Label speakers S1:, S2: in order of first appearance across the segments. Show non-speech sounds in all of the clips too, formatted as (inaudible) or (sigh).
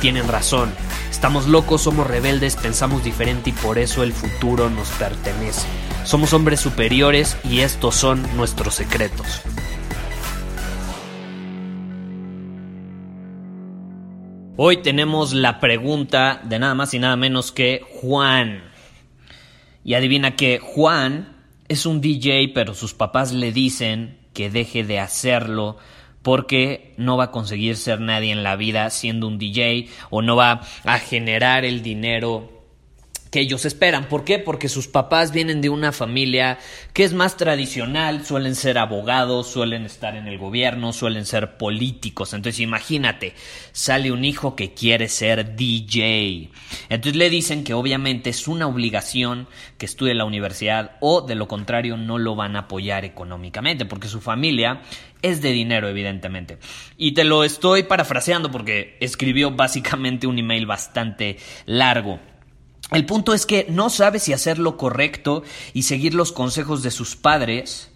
S1: tienen razón. Estamos locos, somos rebeldes, pensamos diferente y por eso el futuro nos pertenece. Somos hombres superiores y estos son nuestros secretos. Hoy tenemos la pregunta de nada más y nada menos que Juan. Y adivina que Juan es un DJ, pero sus papás le dicen que deje de hacerlo porque no va a conseguir ser nadie en la vida siendo un DJ o no va a generar el dinero que ellos esperan. ¿Por qué? Porque sus papás vienen de una familia que es más tradicional, suelen ser abogados, suelen estar en el gobierno, suelen ser políticos. Entonces imagínate, sale un hijo que quiere ser DJ. Entonces le dicen que obviamente es una obligación que estudie en la universidad o de lo contrario no lo van a apoyar económicamente porque su familia es de dinero, evidentemente. Y te lo estoy parafraseando porque escribió básicamente un email bastante largo. El punto es que no sabe si hacer lo correcto y seguir los consejos de sus padres,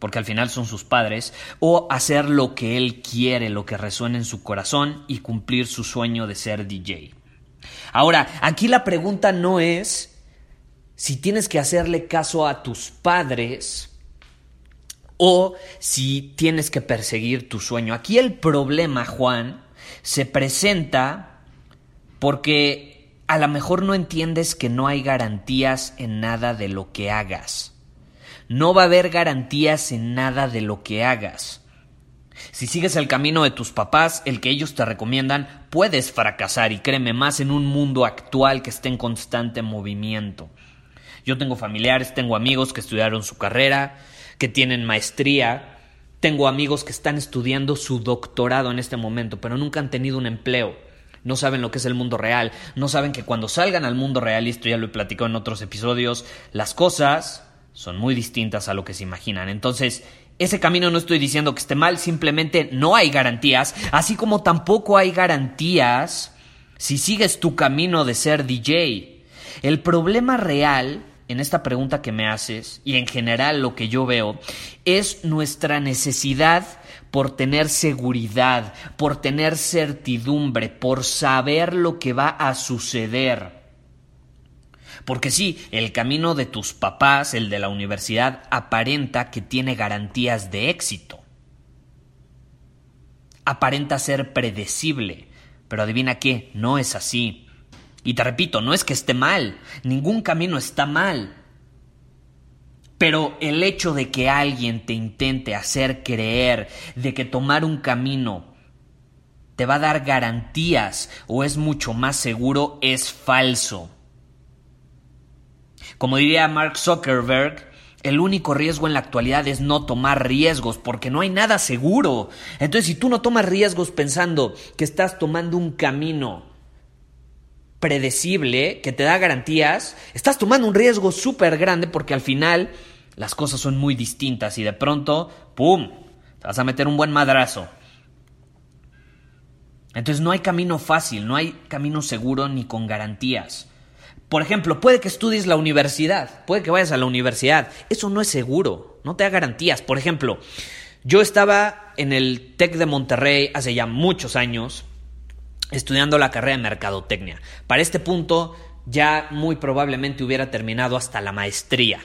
S1: porque al final son sus padres, o hacer lo que él quiere, lo que resuena en su corazón y cumplir su sueño de ser DJ. Ahora, aquí la pregunta no es si tienes que hacerle caso a tus padres o si tienes que perseguir tu sueño. Aquí el problema, Juan, se presenta porque a lo mejor no entiendes que no hay garantías en nada de lo que hagas. No va a haber garantías en nada de lo que hagas. Si sigues el camino de tus papás, el que ellos te recomiendan, puedes fracasar y créeme más en un mundo actual que está en constante movimiento. Yo tengo familiares, tengo amigos que estudiaron su carrera, que tienen maestría, tengo amigos que están estudiando su doctorado en este momento, pero nunca han tenido un empleo no saben lo que es el mundo real, no saben que cuando salgan al mundo real, y esto ya lo he platicado en otros episodios, las cosas son muy distintas a lo que se imaginan. Entonces, ese camino no estoy diciendo que esté mal, simplemente no hay garantías, así como tampoco hay garantías si sigues tu camino de ser DJ. El problema real en esta pregunta que me haces y en general lo que yo veo es nuestra necesidad por tener seguridad, por tener certidumbre, por saber lo que va a suceder. Porque sí, el camino de tus papás, el de la universidad, aparenta que tiene garantías de éxito. Aparenta ser predecible, pero adivina qué, no es así. Y te repito, no es que esté mal, ningún camino está mal. Pero el hecho de que alguien te intente hacer creer de que tomar un camino te va a dar garantías o es mucho más seguro es falso. Como diría Mark Zuckerberg, el único riesgo en la actualidad es no tomar riesgos, porque no hay nada seguro. Entonces, si tú no tomas riesgos pensando que estás tomando un camino predecible, que te da garantías, estás tomando un riesgo súper grande porque al final las cosas son muy distintas y de pronto, ¡pum!, te vas a meter un buen madrazo. Entonces no hay camino fácil, no hay camino seguro ni con garantías. Por ejemplo, puede que estudies la universidad, puede que vayas a la universidad, eso no es seguro, no te da garantías. Por ejemplo, yo estaba en el TEC de Monterrey hace ya muchos años, estudiando la carrera de mercadotecnia. Para este punto ya muy probablemente hubiera terminado hasta la maestría.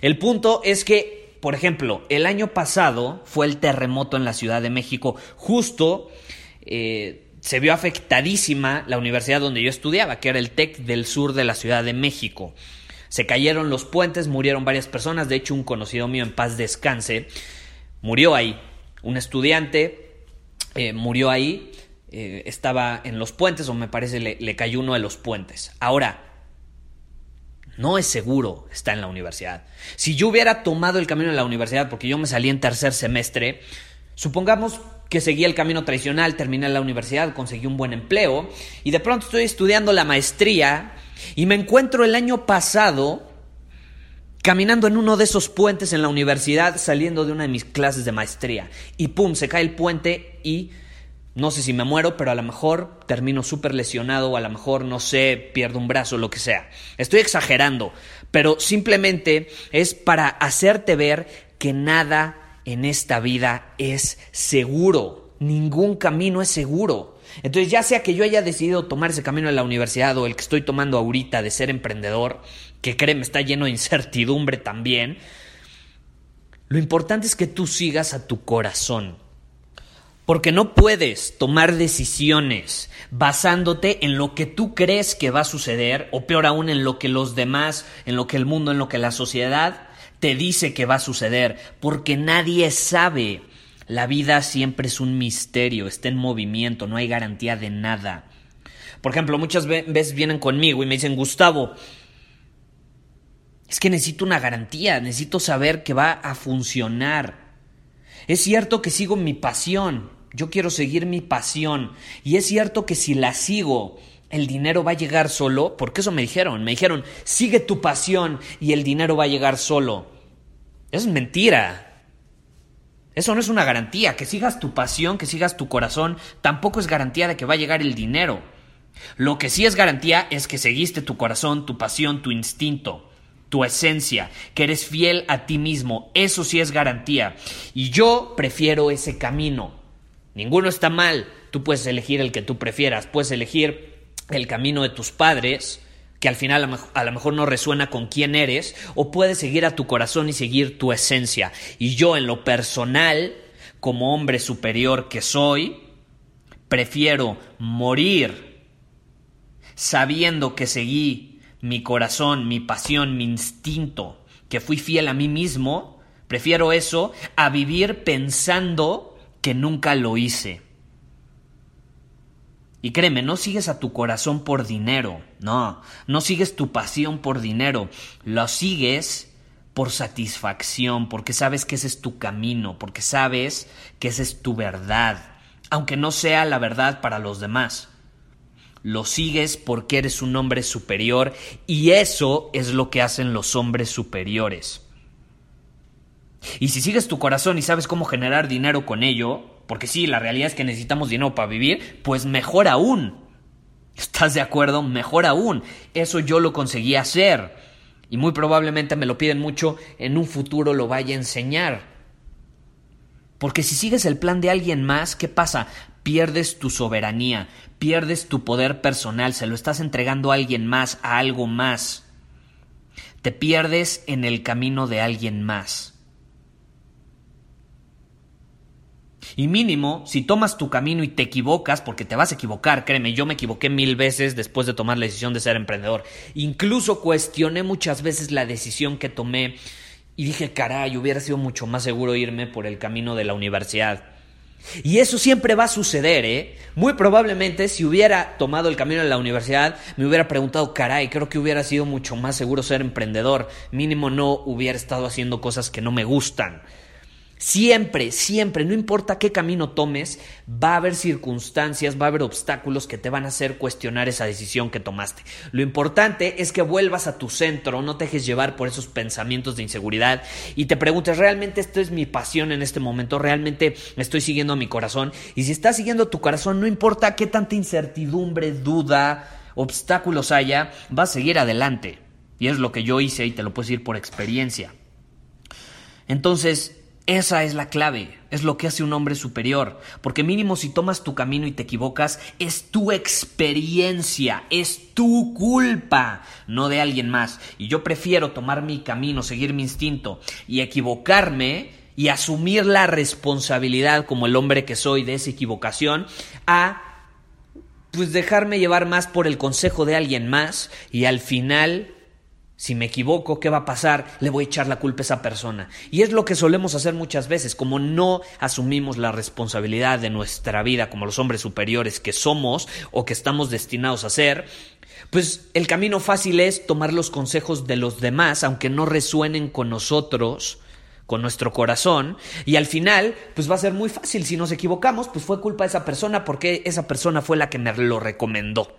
S1: El punto es que, por ejemplo, el año pasado fue el terremoto en la Ciudad de México, justo eh, se vio afectadísima la universidad donde yo estudiaba, que era el TEC del sur de la Ciudad de México. Se cayeron los puentes, murieron varias personas, de hecho un conocido mío en paz descanse murió ahí. Un estudiante eh, murió ahí eh, estaba en los puentes, o me parece le, le cayó uno de los puentes. Ahora, no es seguro estar en la universidad. Si yo hubiera tomado el camino de la universidad porque yo me salí en tercer semestre, supongamos que seguí el camino tradicional, terminé la universidad, conseguí un buen empleo y de pronto estoy estudiando la maestría y me encuentro el año pasado caminando en uno de esos puentes en la universidad saliendo de una de mis clases de maestría y pum, se cae el puente y no sé si me muero, pero a lo mejor termino súper lesionado o a lo mejor, no sé, pierdo un brazo, lo que sea. Estoy exagerando, pero simplemente es para hacerte ver que nada en esta vida es seguro. Ningún camino es seguro. Entonces, ya sea que yo haya decidido tomar ese camino en la universidad o el que estoy tomando ahorita de ser emprendedor, que créeme está lleno de incertidumbre también, lo importante es que tú sigas a tu corazón. Porque no puedes tomar decisiones basándote en lo que tú crees que va a suceder, o peor aún, en lo que los demás, en lo que el mundo, en lo que la sociedad te dice que va a suceder, porque nadie sabe. La vida siempre es un misterio, está en movimiento, no hay garantía de nada. Por ejemplo, muchas veces vienen conmigo y me dicen, Gustavo, es que necesito una garantía, necesito saber que va a funcionar. Es cierto que sigo mi pasión, yo quiero seguir mi pasión. Y es cierto que si la sigo, el dinero va a llegar solo, porque eso me dijeron, me dijeron, sigue tu pasión y el dinero va a llegar solo. Eso es mentira. Eso no es una garantía, que sigas tu pasión, que sigas tu corazón, tampoco es garantía de que va a llegar el dinero. Lo que sí es garantía es que seguiste tu corazón, tu pasión, tu instinto, tu esencia, que eres fiel a ti mismo. Eso sí es garantía. Y yo prefiero ese camino. Ninguno está mal. Tú puedes elegir el que tú prefieras. Puedes elegir el camino de tus padres, que al final a lo mejor no resuena con quién eres, o puedes seguir a tu corazón y seguir tu esencia. Y yo en lo personal, como hombre superior que soy, prefiero morir sabiendo que seguí mi corazón, mi pasión, mi instinto, que fui fiel a mí mismo, prefiero eso a vivir pensando que nunca lo hice. Y créeme, no sigues a tu corazón por dinero, no, no sigues tu pasión por dinero, lo sigues por satisfacción, porque sabes que ese es tu camino, porque sabes que esa es tu verdad, aunque no sea la verdad para los demás. Lo sigues porque eres un hombre superior y eso es lo que hacen los hombres superiores. Y si sigues tu corazón y sabes cómo generar dinero con ello, porque sí, la realidad es que necesitamos dinero para vivir, pues mejor aún. ¿Estás de acuerdo? Mejor aún. Eso yo lo conseguí hacer. Y muy probablemente me lo piden mucho, en un futuro lo vaya a enseñar. Porque si sigues el plan de alguien más, ¿qué pasa? Pierdes tu soberanía, pierdes tu poder personal, se lo estás entregando a alguien más, a algo más. Te pierdes en el camino de alguien más. Y mínimo, si tomas tu camino y te equivocas, porque te vas a equivocar, créeme, yo me equivoqué mil veces después de tomar la decisión de ser emprendedor. Incluso cuestioné muchas veces la decisión que tomé y dije, caray, hubiera sido mucho más seguro irme por el camino de la universidad. Y eso siempre va a suceder, ¿eh? Muy probablemente si hubiera tomado el camino de la universidad, me hubiera preguntado, caray, creo que hubiera sido mucho más seguro ser emprendedor. Mínimo no hubiera estado haciendo cosas que no me gustan. Siempre, siempre, no importa qué camino tomes, va a haber circunstancias, va a haber obstáculos que te van a hacer cuestionar esa decisión que tomaste. Lo importante es que vuelvas a tu centro, no te dejes llevar por esos pensamientos de inseguridad y te preguntes, ¿realmente esto es mi pasión en este momento? ¿Realmente estoy siguiendo a mi corazón? Y si estás siguiendo tu corazón, no importa qué tanta incertidumbre, duda, obstáculos haya, vas a seguir adelante. Y es lo que yo hice y te lo puedo decir por experiencia. Entonces, esa es la clave, es lo que hace un hombre superior, porque mínimo si tomas tu camino y te equivocas, es tu experiencia, es tu culpa, no de alguien más. Y yo prefiero tomar mi camino, seguir mi instinto y equivocarme y asumir la responsabilidad como el hombre que soy de esa equivocación a pues dejarme llevar más por el consejo de alguien más y al final Si me equivoco, ¿qué va a pasar? Le voy a echar la culpa a esa persona. Y es lo que solemos hacer muchas veces, como no asumimos la responsabilidad de nuestra vida como los hombres superiores que somos o que estamos destinados a ser, pues el camino fácil es tomar los consejos de los demás, aunque no resuenen con nosotros, con nuestro corazón, y al final, pues va a ser muy fácil. Si nos equivocamos, pues fue culpa de esa persona porque esa persona fue la que me lo recomendó.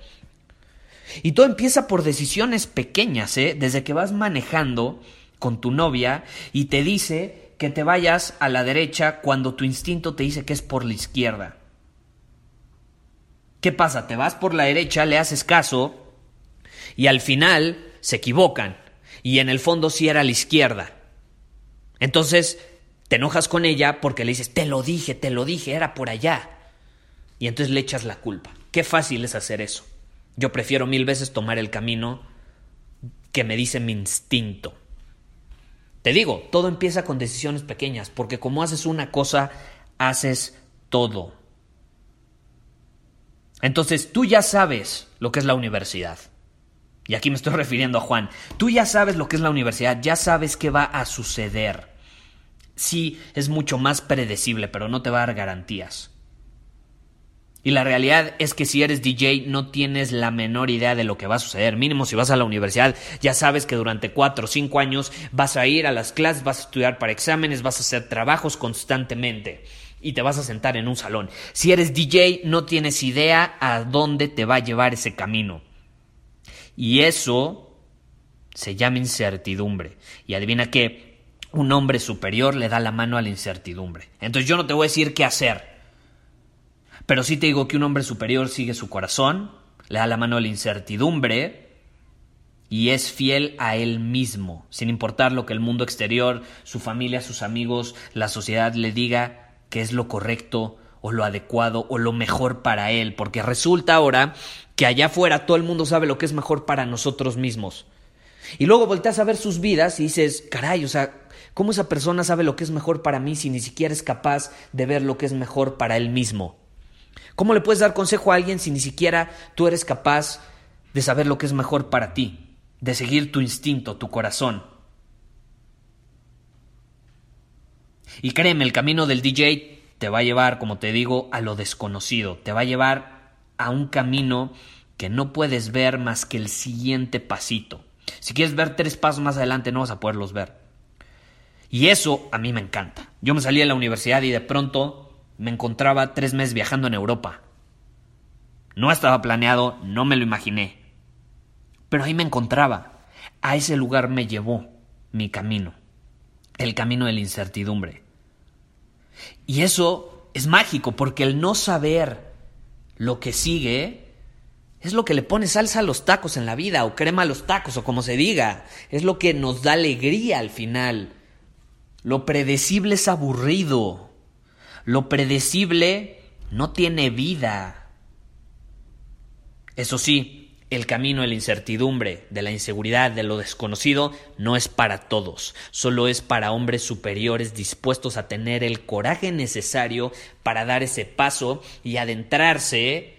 S1: Y todo empieza por decisiones pequeñas, ¿eh? Desde que vas manejando con tu novia y te dice que te vayas a la derecha cuando tu instinto te dice que es por la izquierda. ¿Qué pasa? Te vas por la derecha, le haces caso y al final se equivocan y en el fondo sí era a la izquierda. Entonces te enojas con ella porque le dices, te lo dije, te lo dije, era por allá. Y entonces le echas la culpa. Qué fácil es hacer eso. Yo prefiero mil veces tomar el camino que me dice mi instinto. Te digo, todo empieza con decisiones pequeñas, porque como haces una cosa, haces todo. Entonces tú ya sabes lo que es la universidad. Y aquí me estoy (laughs) refiriendo a Juan. Tú ya sabes lo que es la universidad, ya sabes qué va a suceder. Sí, es mucho más predecible, pero no te va a dar garantías. Y la realidad es que si eres DJ no tienes la menor idea de lo que va a suceder. Mínimo si vas a la universidad ya sabes que durante cuatro o cinco años vas a ir a las clases, vas a estudiar para exámenes, vas a hacer trabajos constantemente y te vas a sentar en un salón. Si eres DJ no tienes idea a dónde te va a llevar ese camino. Y eso se llama incertidumbre. Y adivina qué, un hombre superior le da la mano a la incertidumbre. Entonces yo no te voy a decir qué hacer. Pero sí te digo que un hombre superior sigue su corazón, le da la mano a la incertidumbre y es fiel a él mismo, sin importar lo que el mundo exterior, su familia, sus amigos, la sociedad le diga que es lo correcto o lo adecuado o lo mejor para él, porque resulta ahora que allá afuera todo el mundo sabe lo que es mejor para nosotros mismos. Y luego volteas a ver sus vidas y dices, caray, o sea, ¿cómo esa persona sabe lo que es mejor para mí si ni siquiera es capaz de ver lo que es mejor para él mismo? ¿Cómo le puedes dar consejo a alguien si ni siquiera tú eres capaz de saber lo que es mejor para ti, de seguir tu instinto, tu corazón? Y créeme, el camino del DJ te va a llevar, como te digo, a lo desconocido, te va a llevar a un camino que no puedes ver más que el siguiente pasito. Si quieres ver tres pasos más adelante no vas a poderlos ver. Y eso a mí me encanta. Yo me salí de la universidad y de pronto me encontraba tres meses viajando en Europa. No estaba planeado, no me lo imaginé. Pero ahí me encontraba. A ese lugar me llevó mi camino. El camino de la incertidumbre. Y eso es mágico porque el no saber lo que sigue es lo que le pone salsa a los tacos en la vida o crema a los tacos o como se diga. Es lo que nos da alegría al final. Lo predecible es aburrido. Lo predecible no tiene vida. Eso sí, el camino de la incertidumbre, de la inseguridad, de lo desconocido, no es para todos, solo es para hombres superiores dispuestos a tener el coraje necesario para dar ese paso y adentrarse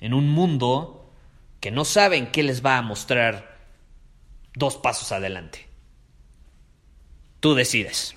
S1: en un mundo que no saben qué les va a mostrar dos pasos adelante. Tú decides.